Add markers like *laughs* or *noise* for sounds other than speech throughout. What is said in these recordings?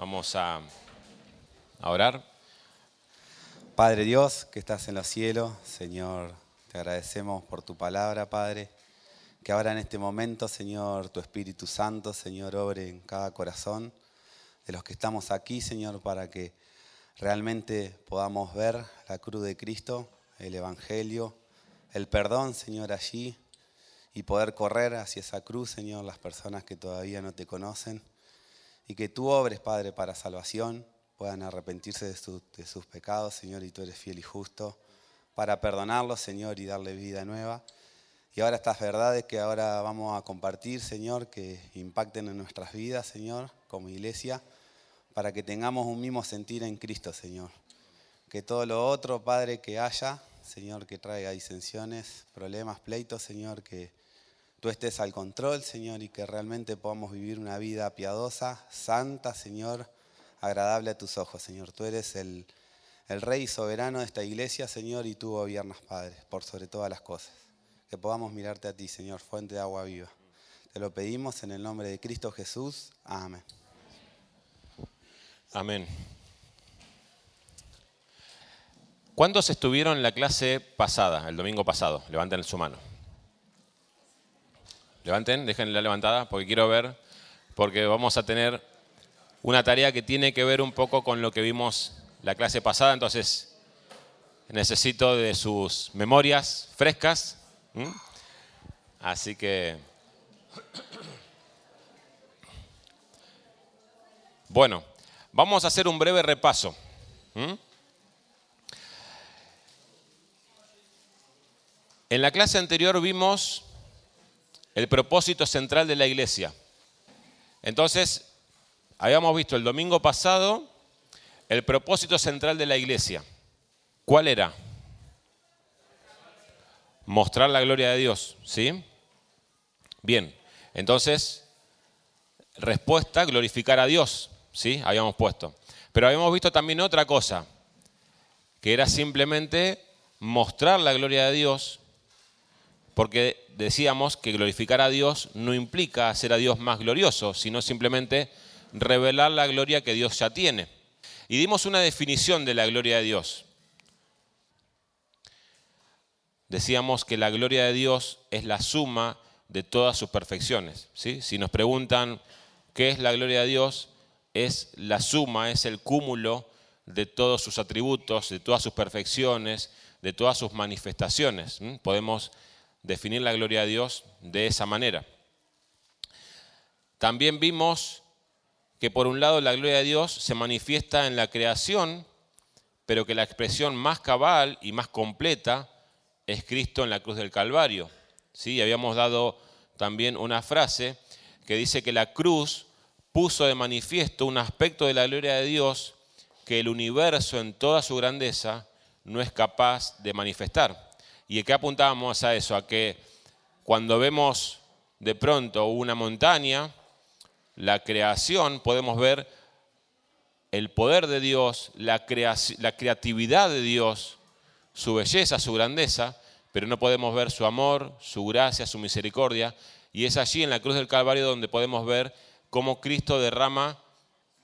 Vamos a, orar. Padre Dios, que estás en los cielos, Señor, te agradecemos por tu palabra, Padre. Que ahora en este momento, Señor, tu Espíritu Santo, Señor, obre en cada corazón de los que estamos aquí, Señor, para que realmente podamos ver la cruz de Cristo, el Evangelio, el perdón, Señor, allí, y poder correr hacia esa cruz, Señor, las personas que todavía no te conocen, y que tú obres, Padre, para salvación, puedan arrepentirse de, sus pecados, Señor, y tú eres fiel y justo, para perdonarlos, Señor, y darle vida nueva. Y ahora estas verdades que ahora vamos a compartir, Señor, que impacten en nuestras vidas, Señor, como iglesia, para que tengamos un mismo sentir en Cristo, Señor. Que todo lo otro, Padre, que haya, Señor, que traiga disensiones, problemas, pleitos, Señor, que tú estés al control, Señor, y que realmente podamos vivir una vida piadosa, santa, Señor, agradable a tus ojos, Señor. Tú eres el, el Rey soberano de esta iglesia, Señor, y tú gobiernas, Padre, por sobre todas las cosas. Que podamos mirarte a ti, Señor, fuente de agua viva. Te lo pedimos en el nombre de Cristo Jesús. Amén. Amén. ¿Cuántos estuvieron en la clase pasada, el domingo pasado? Levanten su mano. Levanten, déjenla levantada porque quiero ver, porque vamos a tener una tarea que tiene que ver un poco con lo que vimos la clase pasada, entonces necesito de sus memorias frescas. Así que... Bueno, vamos a hacer un breve repaso. En la clase anterior vimos el propósito central de la iglesia. Entonces, habíamos visto el domingo pasado el propósito central de la iglesia. ¿Cuál era? Mostrar la gloria de Dios, ¿sí? Bien, entonces, respuesta, glorificar a Dios, ¿sí? Habíamos puesto. Pero habíamos visto también otra cosa, que era simplemente mostrar la gloria de Dios porque decíamos que glorificar a Dios no implica hacer a Dios más glorioso, sino simplemente revelar la gloria que Dios ya tiene. Y dimos una definición de la gloria de Dios. Decíamos que la gloria de Dios es la suma de todas sus perfecciones. Si nos preguntan qué es la gloria de Dios, es la suma, es el cúmulo de todos sus atributos, de todas sus perfecciones, de todas sus manifestaciones. Podemos definir la gloria de Dios de esa manera. También vimos que por un lado la gloria de Dios se manifiesta en la creación, pero que la expresión más cabal y más completa es Cristo en la cruz del Calvario. ¿Sí? Habíamos dado también una frase que dice que la cruz puso de manifiesto un aspecto de la gloria de Dios que el universo en toda su grandeza no es capaz de manifestar. ¿Y qué apuntábamos a eso? A que cuando vemos de pronto una montaña, la creación, podemos ver el poder de Dios, la, la creatividad de Dios, su belleza, su grandeza, pero no podemos ver su amor, su gracia, su misericordia. Y es allí en la cruz del Calvario donde podemos ver cómo Cristo derrama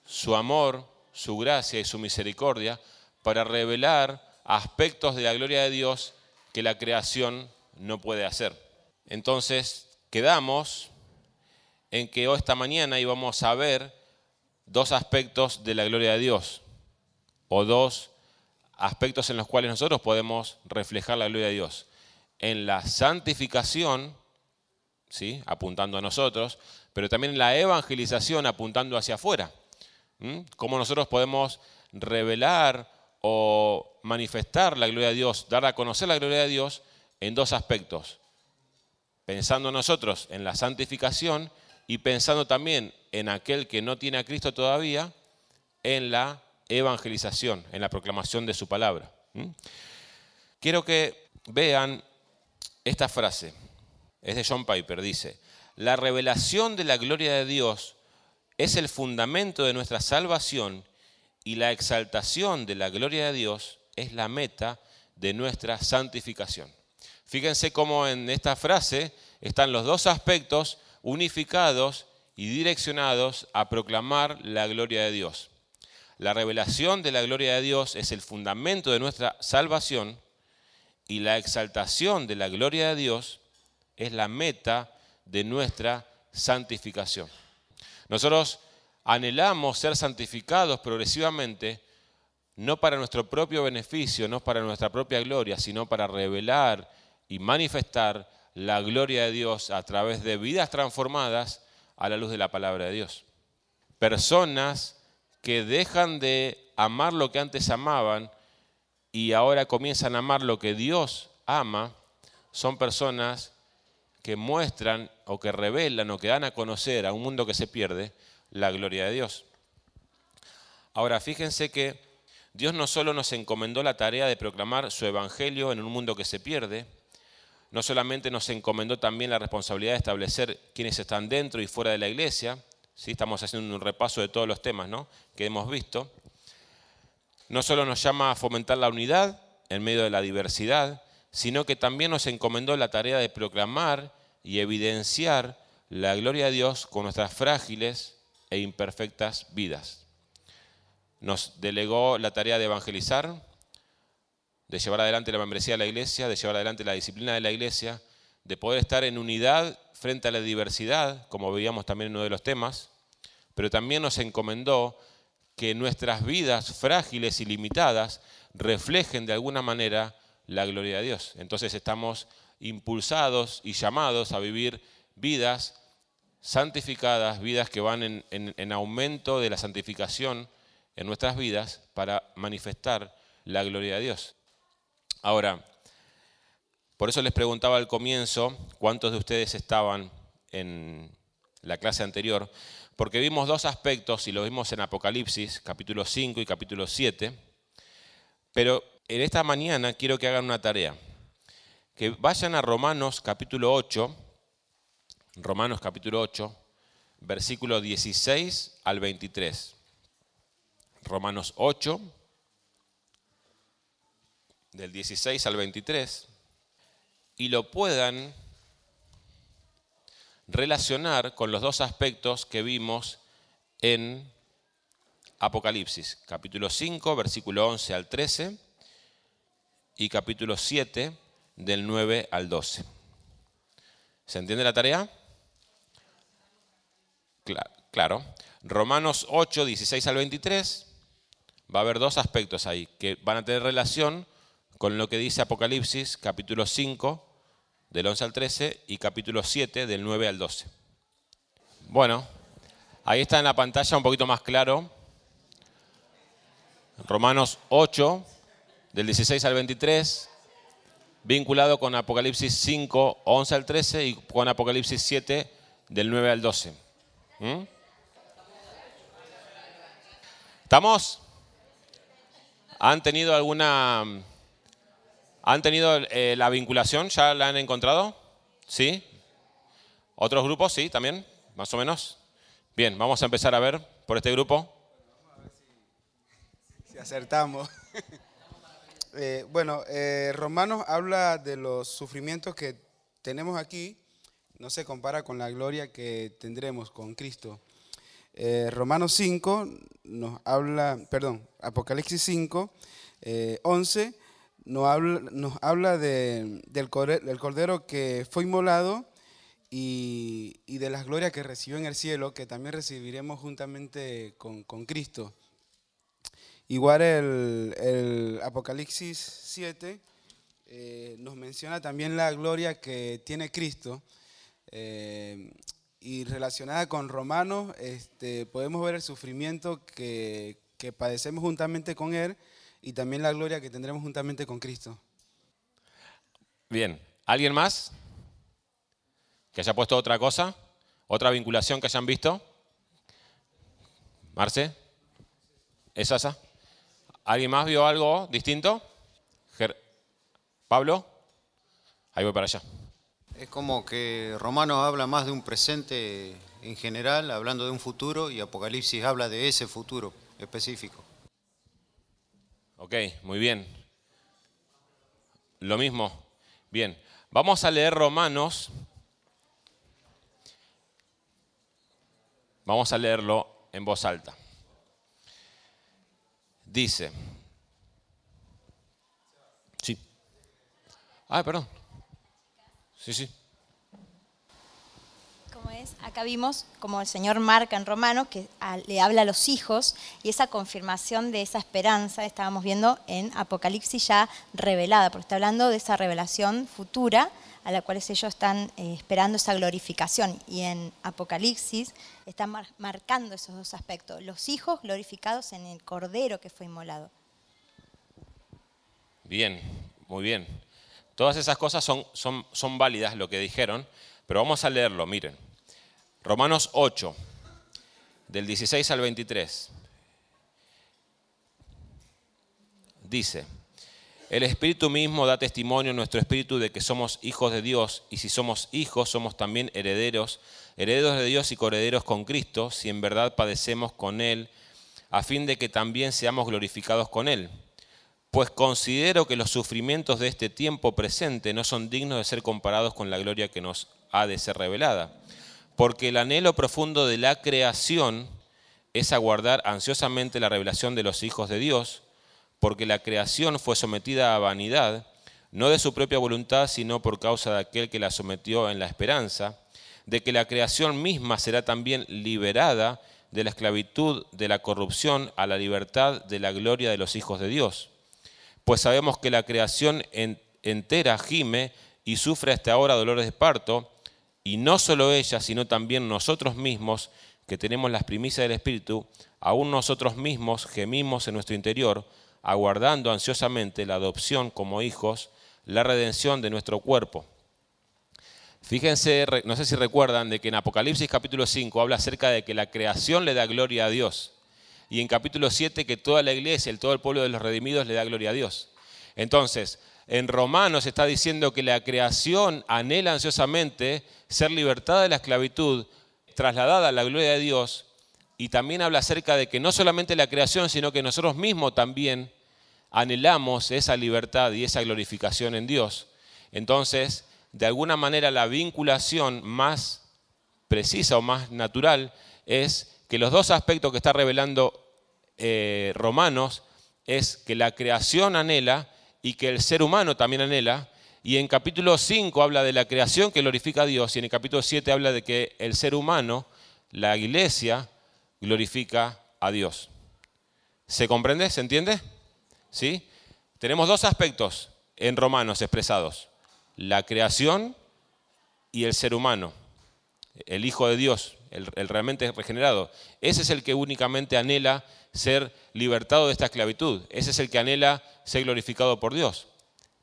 su amor, su gracia y su misericordia para revelar aspectos de la gloria de Dios que la creación no puede hacer. Entonces, quedamos en que esta mañana íbamos a ver dos aspectos de la gloria de Dios, o dos aspectos en los cuales nosotros podemos reflejar la gloria de Dios. En la santificación, ¿sí? apuntando a nosotros, pero también en la evangelización, apuntando hacia afuera. Cómo nosotros podemos revelar o manifestar la gloria de Dios, dar a conocer la gloria de Dios en dos aspectos. Pensando nosotros en la santificación y pensando también en aquel que no tiene a Cristo todavía, en la evangelización, en la proclamación de su palabra. ¿Mm? Quiero que vean esta frase. Es de John Piper, dice, la revelación de la gloria de Dios es el fundamento de nuestra salvación y la exaltación de la gloria de Dios es la meta de nuestra santificación. Fíjense cómo en esta frase están los dos aspectos unificados y direccionados a proclamar la gloria de Dios. La revelación de la gloria de Dios es el fundamento de nuestra salvación y la exaltación de la gloria de Dios es la meta de nuestra santificación. Nosotros anhelamos ser santificados progresivamente, no para nuestro propio beneficio, no para nuestra propia gloria, sino para revelar y manifestar la gloria de Dios a través de vidas transformadas a la luz de la palabra de Dios. Personas que dejan de amar lo que antes amaban y ahora comienzan a amar lo que Dios ama, son personas que muestran o que revelan o que dan a conocer a un mundo que se pierde la gloria de Dios. Ahora, fíjense que Dios no solo nos encomendó la tarea de proclamar su evangelio en un mundo que se pierde, no solamente nos encomendó también la responsabilidad de establecer quiénes están dentro y fuera de la iglesia, ¿sí? estamos haciendo un repaso de todos los temas ¿no? que hemos visto, no solo nos llama a fomentar la unidad en medio de la diversidad, sino que también nos encomendó la tarea de proclamar y evidenciar la gloria de Dios con nuestras frágiles e imperfectas vidas. Nos delegó la tarea de evangelizar, de llevar adelante la membresía de la iglesia, de llevar adelante la disciplina de la iglesia, de poder estar en unidad frente a la diversidad, como veíamos también en uno de los temas, pero también nos encomendó que nuestras vidas frágiles y limitadas reflejen de alguna manera la gloria de Dios. Entonces estamos impulsados y llamados a vivir vidas santificadas, vidas que van en, en aumento de la santificación en nuestras vidas para manifestar la gloria de Dios. Ahora, por eso les preguntaba al comienzo cuántos de ustedes estaban en la clase anterior, porque vimos dos aspectos y lo vimos en Apocalipsis, capítulo 5 y capítulo 7, pero en esta mañana quiero que hagan una tarea, que vayan a Romanos capítulo 8, Romanos capítulo 8, versículo 16 al 23. Romanos 8, del 16 al 23 y lo puedan relacionar con los dos aspectos que vimos en Apocalipsis, capítulo 5, versículo 11 al 13 y capítulo 7 del 9 al 12. ¿Se entiende la tarea? Claro. Romanos 8, 16 al 23, va a haber dos aspectos ahí que van a tener relación con lo que dice Apocalipsis capítulo 5 del 11 al 13 y capítulo 7 del 9 al 12. Bueno, ahí está en la pantalla un poquito más claro. Romanos 8 del 16 al 23, vinculado con Apocalipsis 5, 11 al 13 y con Apocalipsis 7 del 9 al 12. ¿Mm? ¿Estamos? ¿Han tenido alguna ¿Han tenido eh, la vinculación? ¿Ya la han encontrado? ¿Sí? ¿Otros grupos? Sí, también, más o menos. Bien, vamos a empezar a ver por este grupo. Si, acertamos. *laughs* Eh, bueno, eh, Romanos habla de los sufrimientos que tenemos aquí, no se compara con la gloria que tendremos con Cristo. Romanos 5 nos habla, perdón, Apocalipsis 5, 11 nos habla, de, del, cordero, que fue inmolado y, de las glorias que recibió en el cielo, que también recibiremos juntamente con, Cristo. Igual el, Apocalipsis 7 eh, nos menciona también la gloria que tiene Cristo. Eh, y relacionada con Romanos, este, podemos ver el sufrimiento que, que padecemos juntamente con Él y también la gloria que tendremos juntamente con Cristo. Bien, ¿alguien más que haya puesto otra cosa? ¿Otra vinculación que hayan visto? Marce, ¿es? ¿Alguien más vio algo distinto? ¿Pablo? Ahí voy para allá. Es como que Romanos habla más de un presente en general, hablando de un futuro, y Apocalipsis habla de ese futuro específico. Ok, muy bien. Lo mismo. Bien, vamos a leer Romanos. Vamos a leerlo en voz alta. Dice, sí. Ah, perdón. Sí, sí. Como es, acá vimos como el Señor marca en Romano que a- le habla a los hijos y esa confirmación de esa esperanza estábamos viendo en Apocalipsis ya revelada, porque está hablando de esa revelación futura a la cual ellos están eh, esperando esa glorificación. Y en Apocalipsis están mar- marcando esos dos aspectos, los hijos glorificados en el Cordero que fue inmolado. Bien, muy bien. Todas esas cosas son, son, son válidas, lo que dijeron, pero vamos a leerlo, miren. Romanos 8, del 16 al 23. Dice, el Espíritu mismo da testimonio en nuestro espíritu de que somos hijos de Dios, y si somos hijos, somos también herederos, herederos de Dios y coherederos con Cristo, si en verdad padecemos con Él, a fin de que también seamos glorificados con Él. Pues considero que los sufrimientos de este tiempo presente no son dignos de ser comparados con la gloria que nos ha de ser revelada. Porque el anhelo profundo de la creación es aguardar ansiosamente la revelación de los hijos de Dios, porque la creación fue sometida a vanidad, no de su propia voluntad, sino por causa de aquel que la sometió en la esperanza, de que la creación misma será también liberada de la esclavitud de la corrupción a la libertad de la gloria de los hijos de Dios pues sabemos que la creación en- entera gime y sufre hasta ahora dolores de parto, y no solo ella, sino también nosotros mismos, que tenemos las primicias del Espíritu, aún nosotros mismos gemimos en nuestro interior, aguardando ansiosamente la adopción como hijos, la redención de nuestro cuerpo. Fíjense, no sé si recuerdan, de que en Apocalipsis capítulo 5 habla acerca de que la creación le da gloria a Dios y en capítulo 7 que toda la iglesia, el todo el pueblo de los redimidos le da gloria a Dios. Entonces, en Romanos está diciendo que la creación anhela ansiosamente ser libertada de la esclavitud, trasladada a la gloria de Dios, y también habla acerca de que no solamente la creación, sino que nosotros mismos también anhelamos esa libertad y esa glorificación en Dios. Entonces, de alguna manera la vinculación más precisa o más natural es que los dos aspectos que está revelando eh, Romanos es que la creación anhela y que el ser humano también anhela. Y en capítulo 5 habla de la creación que glorifica a Dios y en el capítulo 7 habla de que el ser humano, la iglesia, glorifica a Dios. ¿Se comprende? ¿Se entiende? ¿Sí? Tenemos dos aspectos en Romanos expresados. La creación y el ser humano el Hijo de Dios, el, realmente regenerado. Ese es el que únicamente anhela ser libertado de esta esclavitud. Ese es el que anhela ser glorificado por Dios.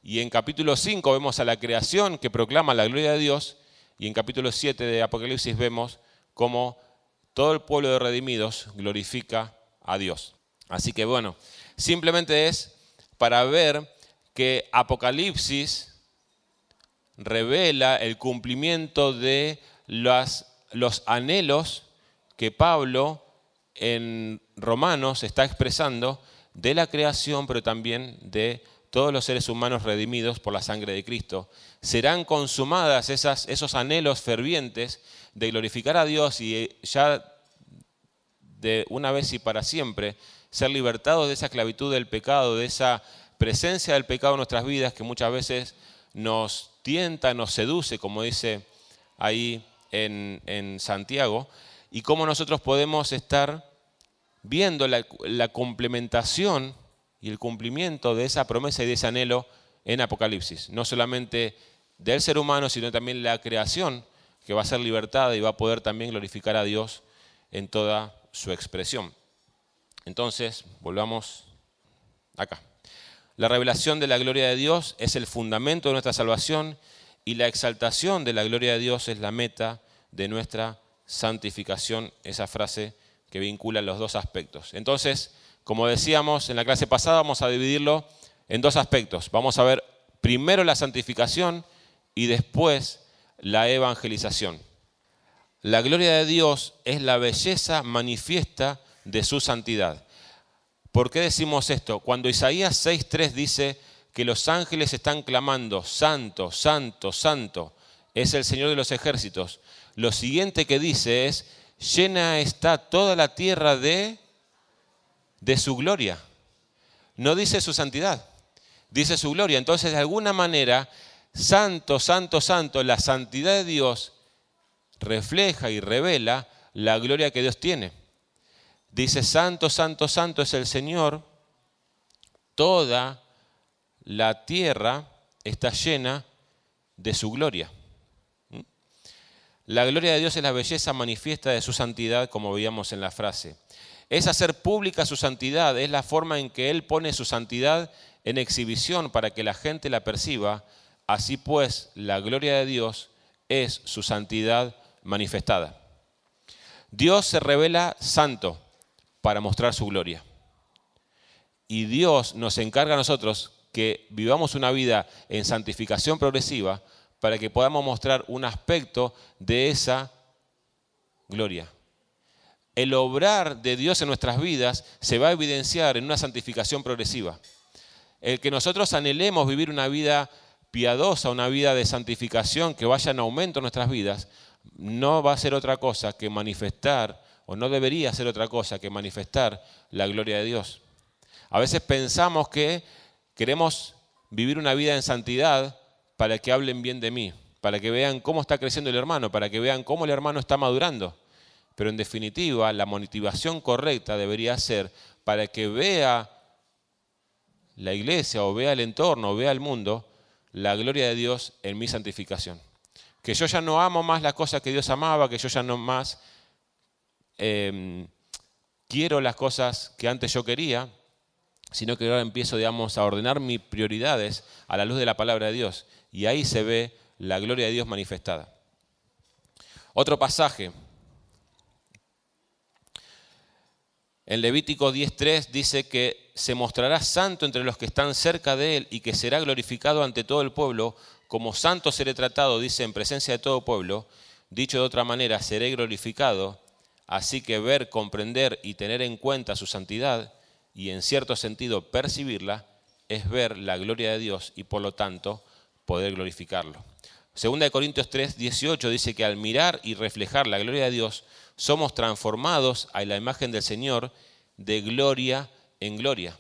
Y en capítulo 5 vemos a la creación que proclama la gloria de Dios. Y en capítulo 7 de Apocalipsis vemos cómo todo el pueblo de redimidos glorifica a Dios. Así que bueno, simplemente es para ver que Apocalipsis revela el cumplimiento de las- los anhelos que Pablo en Romanos está expresando de la creación, pero también de todos los seres humanos redimidos por la sangre de Cristo. Serán consumadas esas, esos anhelos fervientes de glorificar a Dios y ya de una vez y para siempre ser libertados de esa esclavitud del pecado, de esa presencia del pecado en nuestras vidas que muchas veces nos tienta, nos seduce, como dice ahí en, Santiago, y cómo nosotros podemos estar viendo la, la complementación y el cumplimiento de esa promesa y de ese anhelo en Apocalipsis. No solamente del ser humano, sino también la creación que va a ser libertada y va a poder también glorificar a Dios en toda su expresión. Entonces, volvamos acá. La revelación de la gloria de Dios es el fundamento de nuestra salvación y la exaltación de la gloria de Dios es la meta de nuestra santificación, esa frase que vincula los dos aspectos. Entonces, como decíamos en la clase pasada, vamos a dividirlo en dos aspectos. Vamos a ver primero la santificación y después la evangelización. La gloria de Dios es la belleza manifiesta de su santidad. ¿Por qué decimos esto? Cuando Isaías 6.3 dice que los ángeles están clamando, santo, santo, santo, es el Señor de los ejércitos. Lo siguiente que dice es llena está toda la tierra de, de su gloria. No dice su santidad, dice su gloria. Entonces, de alguna manera, santo, santo, santo, la santidad de Dios refleja y revela la gloria que Dios tiene. Dice, santo, santo, santo es el Señor, toda la tierra está llena de su gloria. La gloria de Dios es la belleza manifiesta de su santidad, como veíamos en la frase. Es hacer pública su santidad, es la forma en que Él pone su santidad en exhibición para que la gente la perciba. Así pues, la gloria de Dios es su santidad manifestada. Dios se revela santo para mostrar su gloria. Y Dios nos encarga a nosotros que vivamos una vida en santificación progresiva para que podamos mostrar un aspecto de esa gloria. El obrar de Dios en nuestras vidas se va a evidenciar en una santificación progresiva. El que nosotros anhelemos vivir una vida piadosa, una vida de santificación que vaya en aumento en nuestras vidas, no va a ser otra cosa que manifestar, o no debería ser otra cosa que manifestar la gloria de Dios. A veces pensamos que queremos vivir una vida en santidad para que hablen bien de mí, para que vean cómo está creciendo el hermano, para que vean cómo el hermano está madurando. Pero en definitiva, la motivación correcta debería ser para que vea la iglesia o vea el entorno o vea el mundo la gloria de Dios en mi santificación que yo ya no amo más las cosas que Dios amaba, que yo ya no más em, quiero las cosas que antes yo quería, sino que ahora empiezo, digamos, a ordenar mis prioridades a la luz de la palabra de Dios. Y ahí se ve la gloria de Dios manifestada. Otro pasaje. En Levítico 10.3 dice que se mostrará santo entre los que están cerca de él y que será glorificado ante todo el pueblo como santo seré tratado, dice, en presencia de todo pueblo, dicho de otra manera, seré glorificado, así que ver, comprender y tener en cuenta su santidad y en cierto sentido percibirla, es ver la gloria de Dios y por lo tanto poder glorificarlo. Segunda de Corintios 3, 18 dice que al mirar y reflejar la gloria de Dios, somos transformados a la imagen del Señor de gloria en gloria.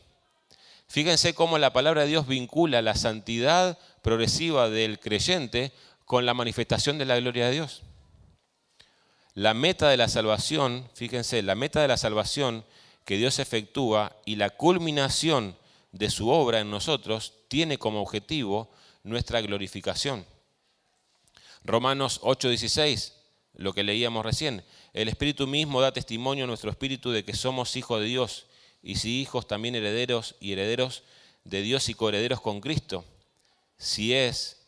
Fíjense cómo la palabra de Dios vincula la santidad progresiva del creyente con la manifestación de la gloria de Dios. La meta de la salvación, fíjense, la meta de la salvación que Dios efectúa y la culminación de su obra en nosotros tiene como objetivo nuestra glorificación. Romanos 8:16, lo que leíamos recién, el Espíritu mismo da testimonio a nuestro espíritu de que somos hijos de Dios y si hijos también herederos y herederos de Dios y coherederos con Cristo si es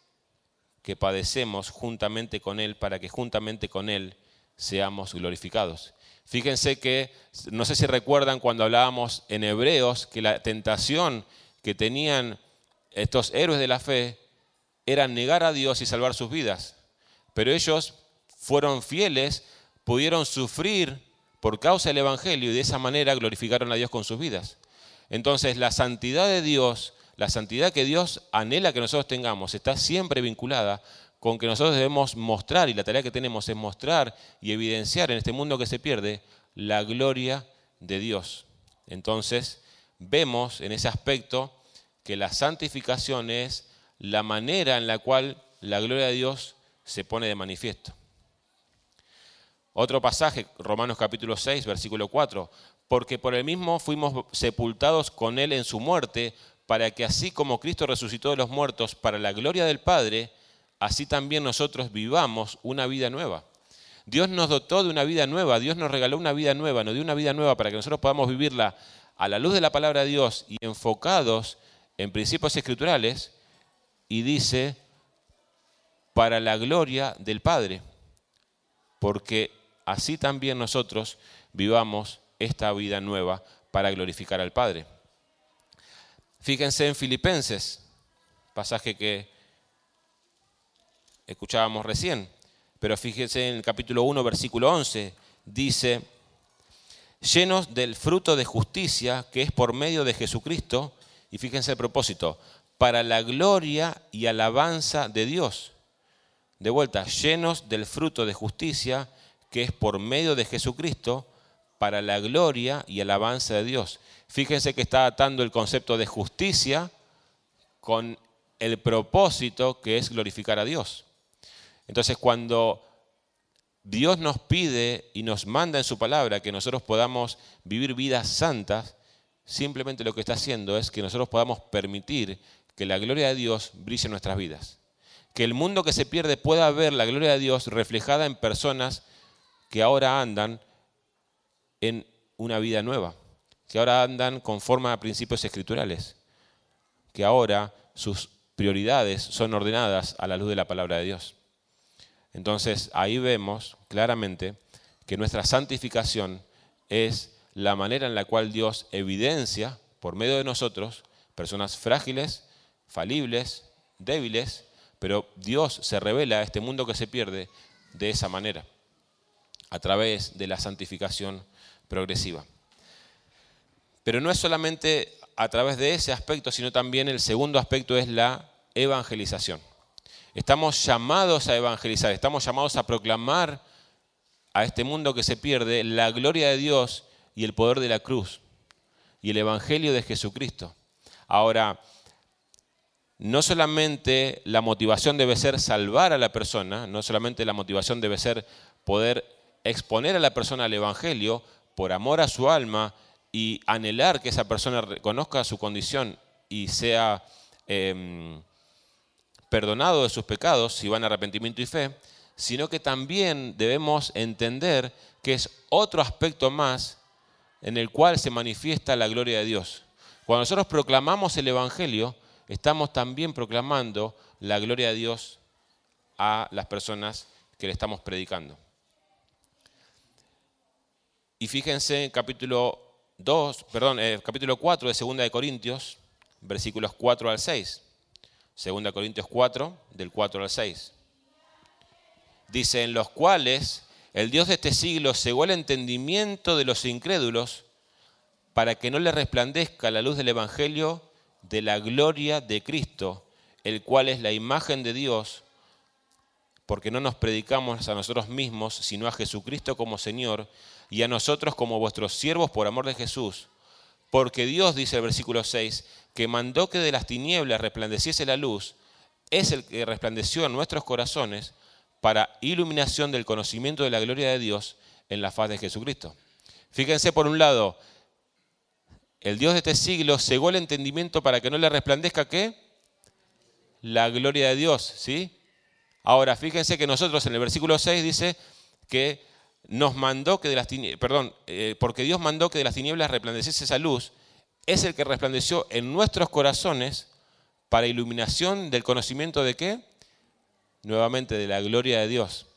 que padecemos juntamente con Él para que juntamente con Él seamos glorificados. Fíjense que, no sé si recuerdan cuando hablábamos en Hebreos, que la tentación que tenían estos héroes de la fe era negar a Dios y salvar sus vidas. Pero ellos fueron fieles, pudieron sufrir por causa del Evangelio y de esa manera glorificaron a Dios con sus vidas. Entonces la santidad de Dios la santidad que Dios anhela que nosotros tengamos está siempre vinculada con que nosotros debemos mostrar, y la tarea que tenemos es mostrar y evidenciar en este mundo que se pierde la gloria de Dios. Entonces, vemos en ese aspecto que la santificación es la manera en la cual la gloria de Dios se pone de manifiesto. Otro pasaje, Romanos capítulo 6, versículo 4, porque por el mismo fuimos sepultados con él en su muerte, para que así como Cristo resucitó de los muertos para la gloria del Padre, así también nosotros vivamos una vida nueva. Dios nos dotó de una vida nueva, Dios nos regaló una vida nueva, nos dio una vida nueva para que nosotros podamos vivirla a la luz de la palabra de Dios y enfocados en principios escriturales, y dice, para la gloria del Padre, porque así también nosotros vivamos esta vida nueva para glorificar al Padre. Fíjense en Filipenses, pasaje que escuchábamos recién, pero fíjense en el capítulo 1, versículo 11, dice, llenos del fruto de justicia que es por medio de Jesucristo, y fíjense el propósito, para la gloria y alabanza de Dios. De vuelta, llenos del fruto de justicia que es por medio de Jesucristo para la gloria y alabanza de Dios. Fíjense que está atando el concepto de justicia con el propósito que es glorificar a Dios. Entonces cuando Dios nos pide y nos manda en su palabra que nosotros podamos vivir vidas santas, simplemente lo que está haciendo es que nosotros podamos permitir que la gloria de Dios brille en nuestras vidas. Que el mundo que se pierde pueda ver la gloria de Dios reflejada en personas que ahora andan en una vida nueva, que ahora andan conforme a principios escriturales, que ahora sus prioridades son ordenadas a la luz de la palabra de Dios. Entonces ahí vemos claramente que nuestra santificación es la manera en la cual Dios evidencia por medio de nosotros personas frágiles, falibles, débiles, pero Dios se revela a este mundo que se pierde de esa manera, a través de la santificación progresiva. Pero no es solamente a través de ese aspecto, sino también el segundo aspecto es la evangelización. Estamos llamados a evangelizar, estamos llamados a proclamar a este mundo que se pierde la gloria de Dios y el poder de la cruz y el evangelio de Jesucristo. Ahora, no solamente la motivación debe ser salvar a la persona, no solamente la motivación debe ser poder exponer a la persona al evangelio por amor a su alma y anhelar que esa persona reconozca su condición y sea em, perdonado de sus pecados si van a arrepentimiento y fe, sino que también debemos entender que es otro aspecto más en el cual se manifiesta la gloria de Dios. Cuando nosotros proclamamos el Evangelio, estamos también proclamando la gloria de Dios a las personas que le estamos predicando. Y fíjense en capítulo 2, perdón, eh, capítulo 4 de 2 de Corintios, versículos 4 al 6. 2 Corintios 4, del 4 al 6. Dice, en los cuales el Dios de este siglo cegó el entendimiento de los incrédulos para que no le resplandezca la luz del Evangelio de la gloria de Cristo, el cual es la imagen de Dios, porque no nos predicamos a nosotros mismos, sino a Jesucristo como Señor, y a nosotros como vuestros siervos por amor de Jesús. Porque Dios, dice el versículo 6, que mandó que de las tinieblas resplandeciese la luz, es el que resplandeció en nuestros corazones para iluminación del conocimiento de la gloria de Dios en la faz de Jesucristo. Fíjense por un lado, el Dios de este siglo cegó el entendimiento para que no le resplandezca qué? La gloria de Dios, ¿sí? Ahora, fíjense que nosotros en el versículo 6 dice que nos mandó que de las tinieblas, perdón, eh, porque Dios mandó que de las tinieblas resplandeciese esa luz, es el que resplandeció en nuestros corazones para iluminación del conocimiento de qué? Nuevamente de la gloria de Dios.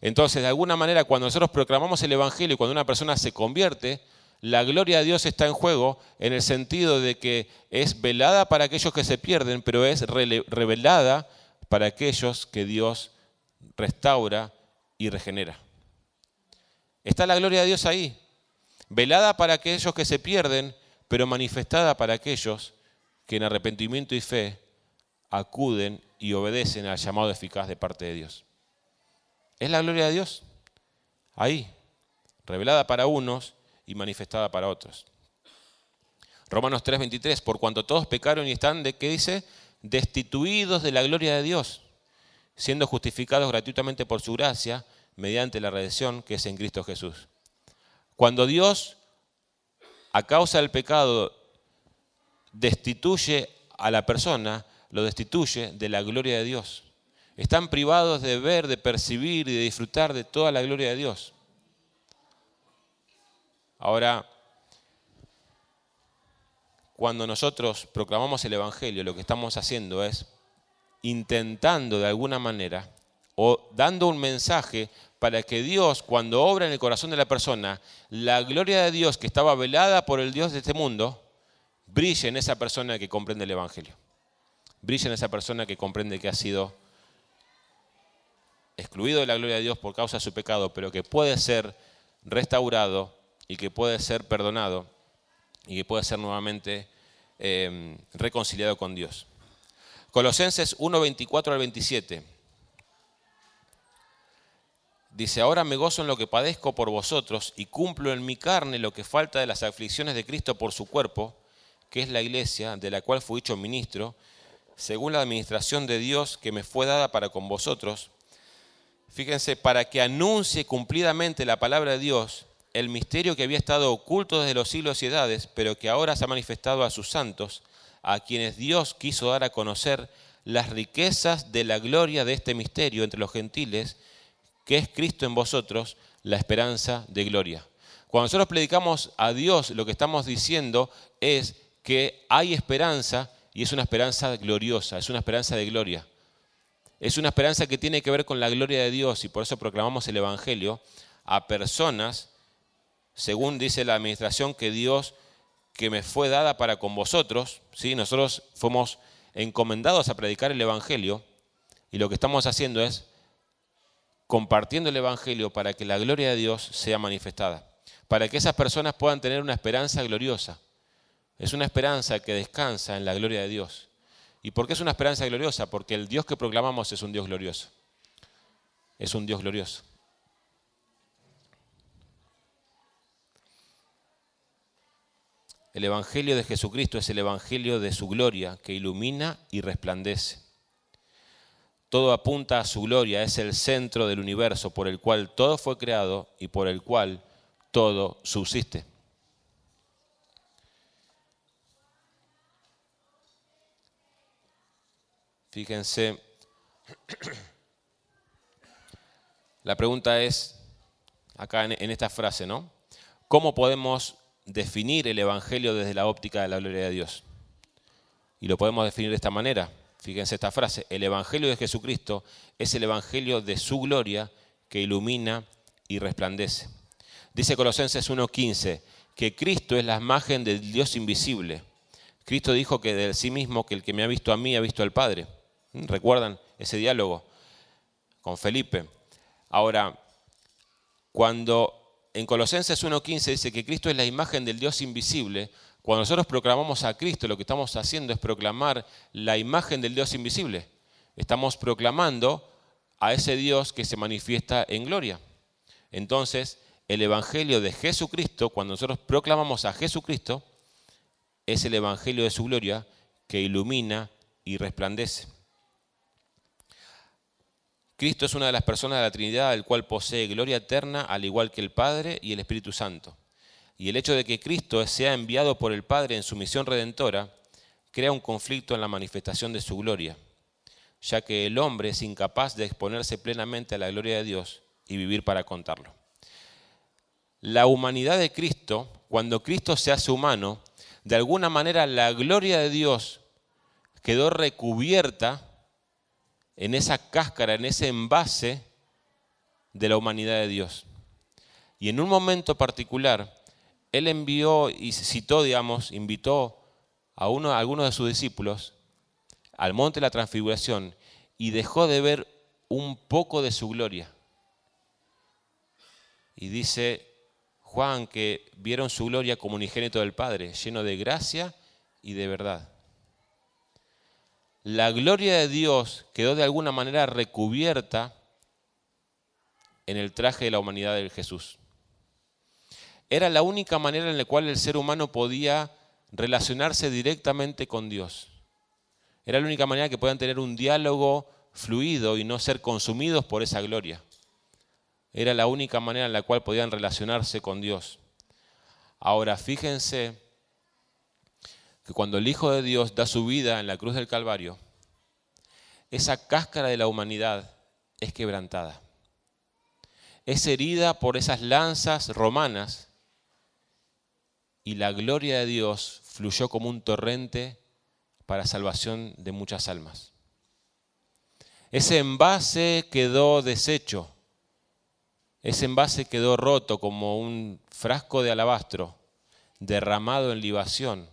Entonces, de alguna manera, cuando nosotros proclamamos el Evangelio y cuando una persona se convierte, la gloria de Dios está en juego en el sentido de que es velada para aquellos que se pierden, pero es revelada para aquellos que Dios restaura y regenera. Está la gloria de Dios ahí, velada para aquellos que se pierden, pero manifestada para aquellos que en arrepentimiento y fe acuden y obedecen al llamado eficaz de parte de Dios. Es la gloria de Dios, ahí, revelada para unos y manifestada para otros. Romanos 3:23, por cuanto todos pecaron y están, ¿de qué dice? Destituidos de la gloria de Dios, siendo justificados gratuitamente por su gracia mediante la redención que es en Cristo Jesús. Cuando Dios, a causa del pecado, destituye a la persona, lo destituye de la gloria de Dios. Están privados de ver, de percibir y de disfrutar de toda la gloria de Dios. Ahora, cuando nosotros proclamamos el Evangelio, lo que estamos haciendo es intentando de alguna manera o dando un mensaje para que Dios, cuando obra en el corazón de la persona, la gloria de Dios que estaba velada por el Dios de este mundo, brille en esa persona que comprende el Evangelio. Brille en esa persona que comprende que ha sido excluido de la gloria de Dios por causa de su pecado, pero que puede ser restaurado y que puede ser perdonado y que puede ser nuevamente eh, reconciliado con Dios. Colosenses 1, 24 al 27. Dice, ahora me gozo en lo que padezco por vosotros y cumplo en mi carne lo que falta de las aflicciones de Cristo por su cuerpo, que es la iglesia, de la cual fui hecho ministro, según la administración de Dios que me fue dada para con vosotros. Fíjense, para que anuncie cumplidamente la palabra de Dios, el misterio que había estado oculto desde los siglos y edades, pero que ahora se ha manifestado a sus santos, a quienes Dios quiso dar a conocer las riquezas de la gloria de este misterio entre los gentiles, que es Cristo en vosotros, la esperanza de gloria. Cuando nosotros predicamos a Dios, lo que estamos diciendo es que hay esperanza y es una esperanza gloriosa, es una esperanza de gloria. Es una esperanza que tiene que ver con la gloria de Dios y por eso proclamamos el Evangelio a personas, según dice la administración que Dios que me fue dada para con vosotros, ¿sí? nosotros fuimos encomendados a predicar el Evangelio y lo que estamos haciendo es compartiendo el Evangelio para que la gloria de Dios sea manifestada, para que esas personas puedan tener una esperanza gloriosa. Es una esperanza que descansa en la gloria de Dios. ¿Y por qué es una esperanza gloriosa? Porque el Dios que proclamamos es un Dios glorioso. Es un Dios glorioso. El Evangelio de Jesucristo es el Evangelio de su gloria que ilumina y resplandece. Todo apunta a su gloria, es el centro del universo por el cual todo fue creado y por el cual todo subsiste. Fíjense, *clears throat* la pregunta es, acá en, esta frase, ¿no? ¿Cómo podemos definir el Evangelio desde la óptica de la gloria de Dios? Y lo podemos definir de esta manera. Fíjense esta frase, el Evangelio de Jesucristo es el Evangelio de su gloria que ilumina y resplandece. Dice Colosenses 1.15 que Cristo es la imagen del Dios invisible. Cristo dijo que de sí mismo que el que me ha visto a mí ha visto al Padre. ¿Recuerdan ese diálogo con Felipe? Ahora, cuando en Colosenses 1.15 dice que Cristo es la imagen del Dios invisible, cuando nosotros proclamamos a Cristo, lo que estamos haciendo es proclamar la imagen del Dios invisible. Estamos proclamando a ese Dios que se manifiesta en gloria. Entonces, el Evangelio de Jesucristo, cuando nosotros proclamamos a Jesucristo, es el Evangelio de su gloria que ilumina y resplandece. Cristo es una de las personas de la Trinidad, el cual posee gloria eterna, al igual que el Padre y el Espíritu Santo. Y el hecho de que Cristo sea enviado por el Padre en su misión redentora crea un conflicto en la manifestación de su gloria, ya que el hombre es incapaz de exponerse plenamente a la gloria de Dios y vivir para contarlo. La humanidad de Cristo, cuando Cristo se hace humano, de alguna manera la gloria de Dios quedó recubierta en esa cáscara, en ese envase de la humanidad de Dios. Y en un momento particular, Él envió y citó, digamos, invitó a, uno, a algunos de sus discípulos al monte de la transfiguración y dejó de ver un poco de su gloria. Y dice Juan que vieron su gloria como unigénito del Padre, lleno de gracia y de verdad la gloria de Dios quedó de alguna manera recubierta en el traje de la humanidad de Jesús. Era la única manera en la cual el ser humano podía relacionarse directamente con Dios. Era la única manera que podían tener un diálogo fluido y no ser consumidos por esa gloria. Era la única manera en la cual podían relacionarse con Dios. Ahora fíjense que cuando el Hijo de Dios da su vida en la cruz del Calvario, esa cáscara de la humanidad es quebrantada. Es herida por esas lanzas romanas y la gloria de Dios fluyó como un torrente para salvación de muchas almas. Ese envase quedó deshecho, ese envase quedó roto como un frasco de alabastro derramado en libación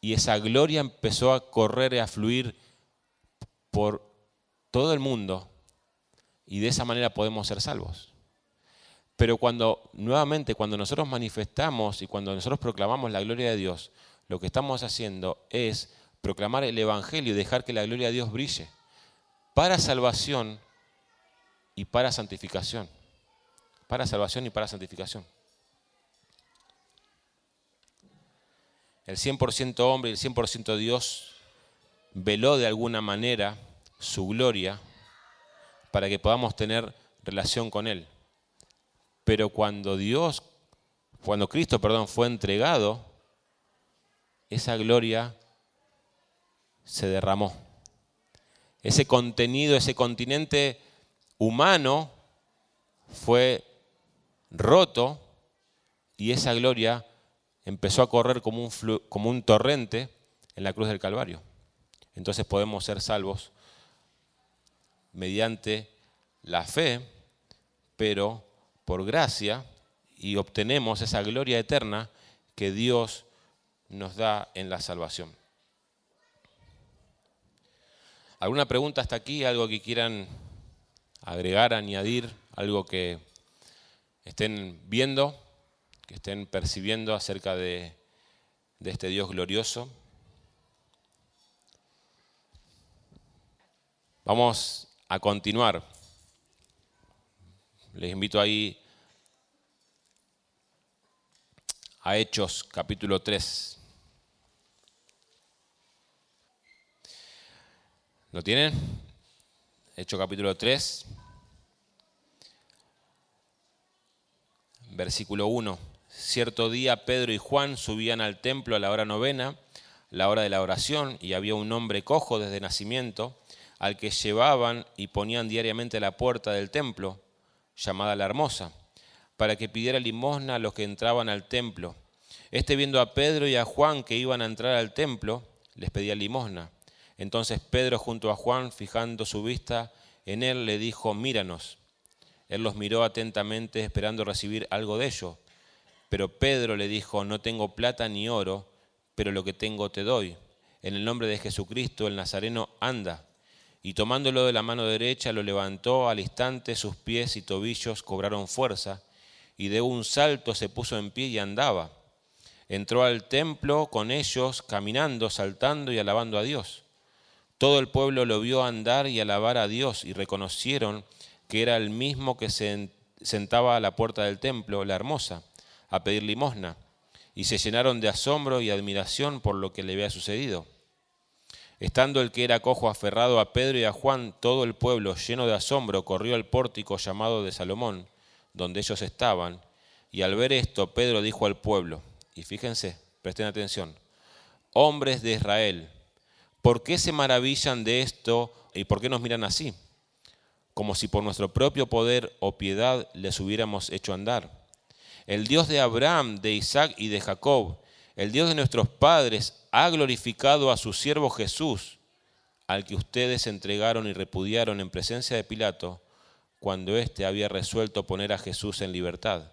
y esa gloria empezó a correr y a fluir por todo el mundo y de esa manera podemos ser salvos. Pero cuando, nuevamente, cuando nosotros manifestamos y cuando nosotros proclamamos la gloria de Dios, lo que estamos haciendo es proclamar el Evangelio y dejar que la gloria de Dios brille para salvación y para santificación. para salvación y para santificación. El 100% hombre y el 100% Dios veló de alguna manera su gloria para que podamos tener relación con Él. Pero cuando Dios, cuando Cristo, perdón, fue entregado, esa gloria se derramó. Ese contenido, ese continente humano fue roto y esa gloria empezó a correr como un, como un torrente en la cruz del Calvario. Entonces podemos ser salvos mediante la fe, pero por gracia y obtenemos esa gloria eterna que Dios nos da en la salvación. ¿Alguna pregunta hasta aquí? ¿Algo que quieran agregar, añadir? ¿Algo que estén viendo, que estén percibiendo acerca de, este Dios glorioso? Vamos a continuar. Les invito ahí a Hechos capítulo 3. ¿Lo tienen? Hechos capítulo 3, versículo 1. Cierto día Pedro y Juan subían al templo a la hora novena, la hora de la oración, y había un hombre cojo desde nacimiento al que llevaban y ponían diariamente a la puerta del templo, llamada la Hermosa, para que pidiera limosna a los que entraban al templo. Este viendo a Pedro y a Juan que iban a entrar al templo, les pedía limosna. Entonces Pedro junto a Juan, fijando su vista en él, le dijo, míranos. Él los miró atentamente esperando recibir algo de ello. Pero Pedro le dijo, no tengo plata ni oro, pero lo que tengo te doy. En el nombre de Jesucristo el Nazareno anda y tomándolo de la mano derecha lo levantó al instante, sus pies y tobillos cobraron fuerza, y de un salto se puso en pie y andaba. Entró al templo con ellos, caminando, saltando y alabando a Dios. Todo el pueblo lo vio andar y alabar a Dios, y reconocieron que era el mismo que se sentaba a la puerta del templo, la hermosa, a pedir limosna, y se llenaron de asombro y admiración por lo que le había sucedido. Estando el que era cojo aferrado a Pedro y a Juan, todo el pueblo, lleno de asombro, corrió al pórtico llamado de Salomón, donde ellos estaban, y al ver esto, Pedro dijo al pueblo, y fíjense, presten atención, hombres de Israel, ¿por qué se maravillan de esto y por qué nos miran así? Como si por nuestro propio poder o piedad les hubiéramos hecho andar. El Dios de Abraham, de Isaac y de Jacob, el Dios de nuestros padres ha glorificado a su siervo Jesús, al que ustedes entregaron y repudiaron en presencia de Pilato, cuando éste había resuelto poner a Jesús en libertad.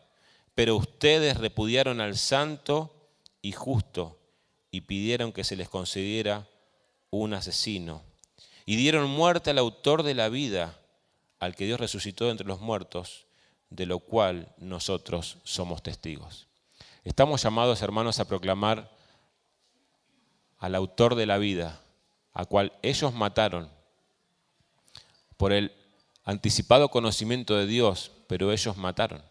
Pero ustedes repudiaron al santo y justo y pidieron que se les concediera un asesino. Y dieron muerte al autor de la vida, al que Dios resucitó entre los muertos, de lo cual nosotros somos testigos. Estamos llamados, hermanos, a proclamar al autor de la vida, a cual ellos mataron por el anticipado conocimiento de Dios, pero ellos mataron.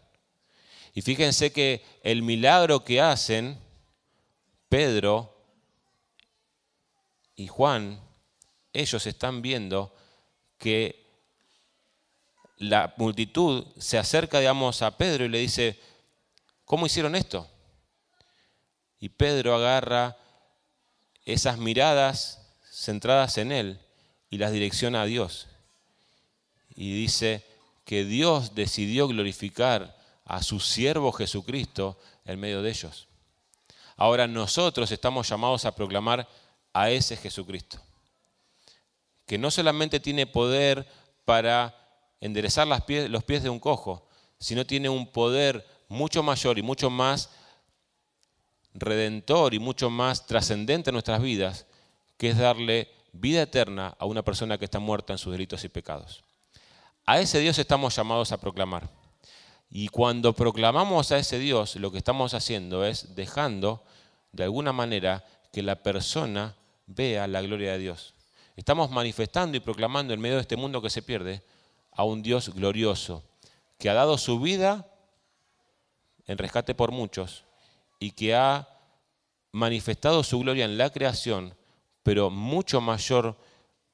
Y fíjense que el milagro que hacen Pedro y Juan, ellos están viendo que la multitud se acerca, digamos, a Pedro y le dice, ¿cómo hicieron esto? Y Pedro agarra esas miradas centradas en Él y las direcciona a Dios. Y dice que Dios decidió glorificar a su siervo Jesucristo en medio de ellos. Ahora nosotros estamos llamados a proclamar a ese Jesucristo, que no solamente tiene poder para enderezar los pies de un cojo, sino tiene un poder mucho mayor y mucho más redentor y mucho más trascendente en nuestras vidas, que es darle vida eterna a una persona que está muerta en sus delitos y pecados. A ese Dios estamos llamados a proclamar. Y cuando proclamamos a ese Dios, lo que estamos haciendo es dejando, de alguna manera, que la persona vea la gloria de Dios. Estamos manifestando y proclamando en medio de este mundo que se pierde a un Dios glorioso, que ha dado su vida en rescate por muchos y que ha manifestado su gloria en la creación, pero mucho mayor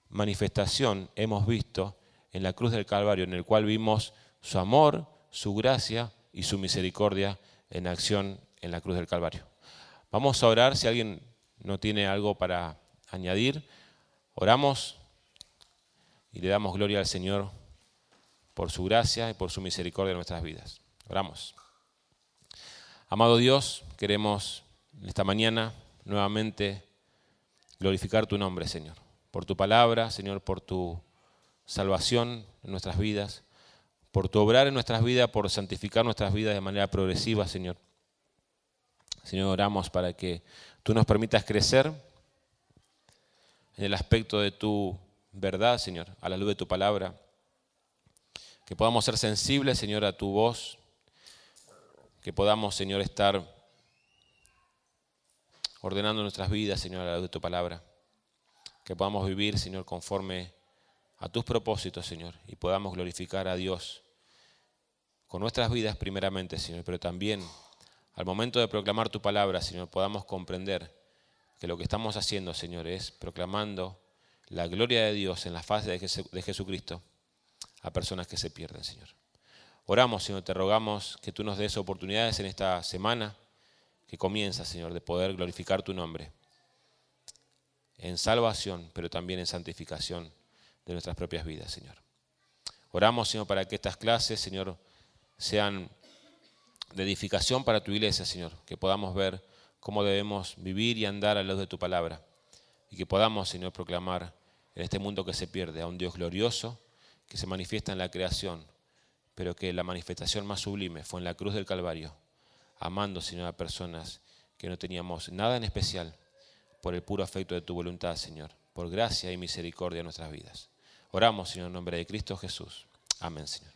manifestación hemos visto en la cruz del Calvario, en el cual vimos su amor, su gracia y su misericordia en acción en la cruz del Calvario. Vamos a orar si alguien no tiene algo para añadir. Oramos y le damos gloria al Señor por su gracia y por su misericordia en nuestras vidas. Oramos. Amado Dios, queremos esta mañana nuevamente glorificar tu nombre, Señor, por tu palabra, Señor, por tu salvación en nuestras vidas, por tu obrar en nuestras vidas, por santificar nuestras vidas de manera progresiva, Señor. Señor, oramos para que tú nos permitas crecer en el aspecto de tu verdad, Señor, a la luz de tu palabra. Que podamos ser sensibles, Señor, a tu voz. Que podamos, Señor, estar ordenando nuestras vidas, Señor, a la de tu palabra. Que podamos vivir, Señor, conforme a tus propósitos, Señor, y podamos glorificar a Dios con nuestras vidas primeramente, Señor, pero también al momento de proclamar tu palabra, Señor, podamos comprender que lo que estamos haciendo, Señor, es proclamando la gloria de Dios en la faz de Jesucristo a personas que se pierden, Señor. Oramos, Señor, te rogamos que tú nos des oportunidades en esta semana que comienza, Señor, de poder glorificar tu nombre en salvación, pero también en santificación de nuestras propias vidas, Señor. Oramos, Señor, para que estas clases, Señor, sean de edificación para tu iglesia, Señor, que podamos ver cómo debemos vivir y andar a la luz de tu palabra y que podamos, Señor, proclamar en este mundo que se pierde a un Dios glorioso que se manifiesta en la creación, pero que la manifestación más sublime fue en la cruz del Calvario, amando, Señor, a personas que no teníamos nada en especial por el puro afecto de tu voluntad, Señor, por gracia y misericordia en nuestras vidas. Oramos, Señor, en nombre de Cristo Jesús. Amén, Señor.